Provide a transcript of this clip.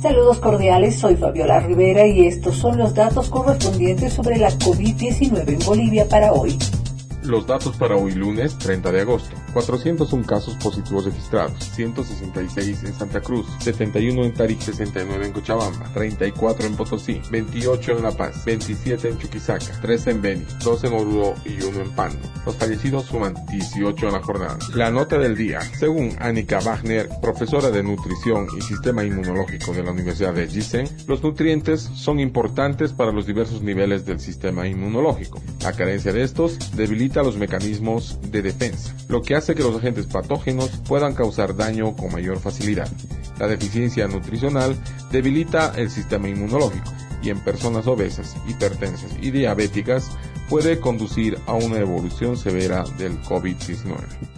Saludos cordiales, soy Fabiola Rivera y estos son los datos correspondientes sobre la COVID-19 en Bolivia para hoy. Los datos para hoy lunes 30 de agosto. 401 casos positivos registrados, 166 en Santa Cruz, 71 en Tarija, 69 en Cochabamba, 34 en Potosí, 28 en La Paz, 27 en Chuquisaca, 3 en Beni, 2 en Oruro y 1 en Pando. Los fallecidos suman 18 en la jornada. La nota del día. Según Annika Wagner, profesora de nutrición y sistema inmunológico de la Universidad de Gießen, los nutrientes son importantes para los diversos niveles del sistema inmunológico. La carencia de estos debilita los mecanismos de defensa, lo que hace que los agentes patógenos puedan causar daño con mayor facilidad. La deficiencia nutricional debilita el sistema inmunológico y en personas obesas, hipertensas y diabéticas puede conducir a una evolución severa del COVID-19.